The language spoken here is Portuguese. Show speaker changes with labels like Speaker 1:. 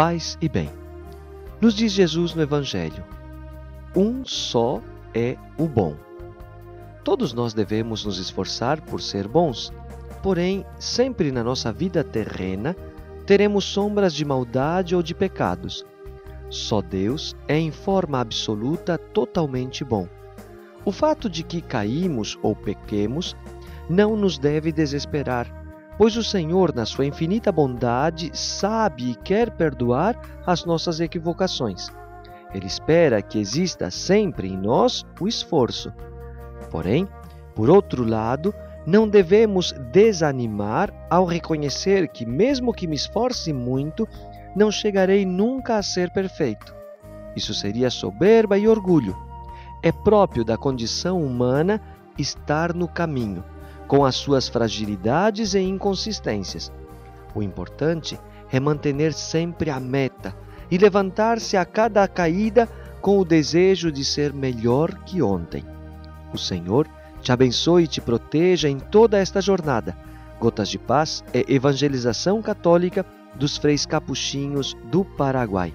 Speaker 1: paz e bem. Nos diz Jesus no Evangelho: um só é o bom. Todos nós devemos nos esforçar por ser bons, porém, sempre na nossa vida terrena teremos sombras de maldade ou de pecados. Só Deus é em forma absoluta totalmente bom. O fato de que caímos ou pequemos não nos deve desesperar, pois o Senhor, na sua infinita bondade, sabe e quer perdoar as nossas equivocações. Ele espera que exista sempre em nós o esforço. Porém, por outro lado, não devemos desanimar ao reconhecer que, mesmo que me esforce muito, não chegarei nunca a ser perfeito. Isso seria soberba e orgulho. É próprio da condição humana estar no caminho, com as suas fragilidades e inconsistências. O importante é manter sempre a meta e levantar-se a cada caída com o desejo de ser melhor que ontem. O Senhor te abençoe e te proteja em toda esta jornada. Gotas de Paz é evangelização católica dos freis capuchinhos do Paraguai.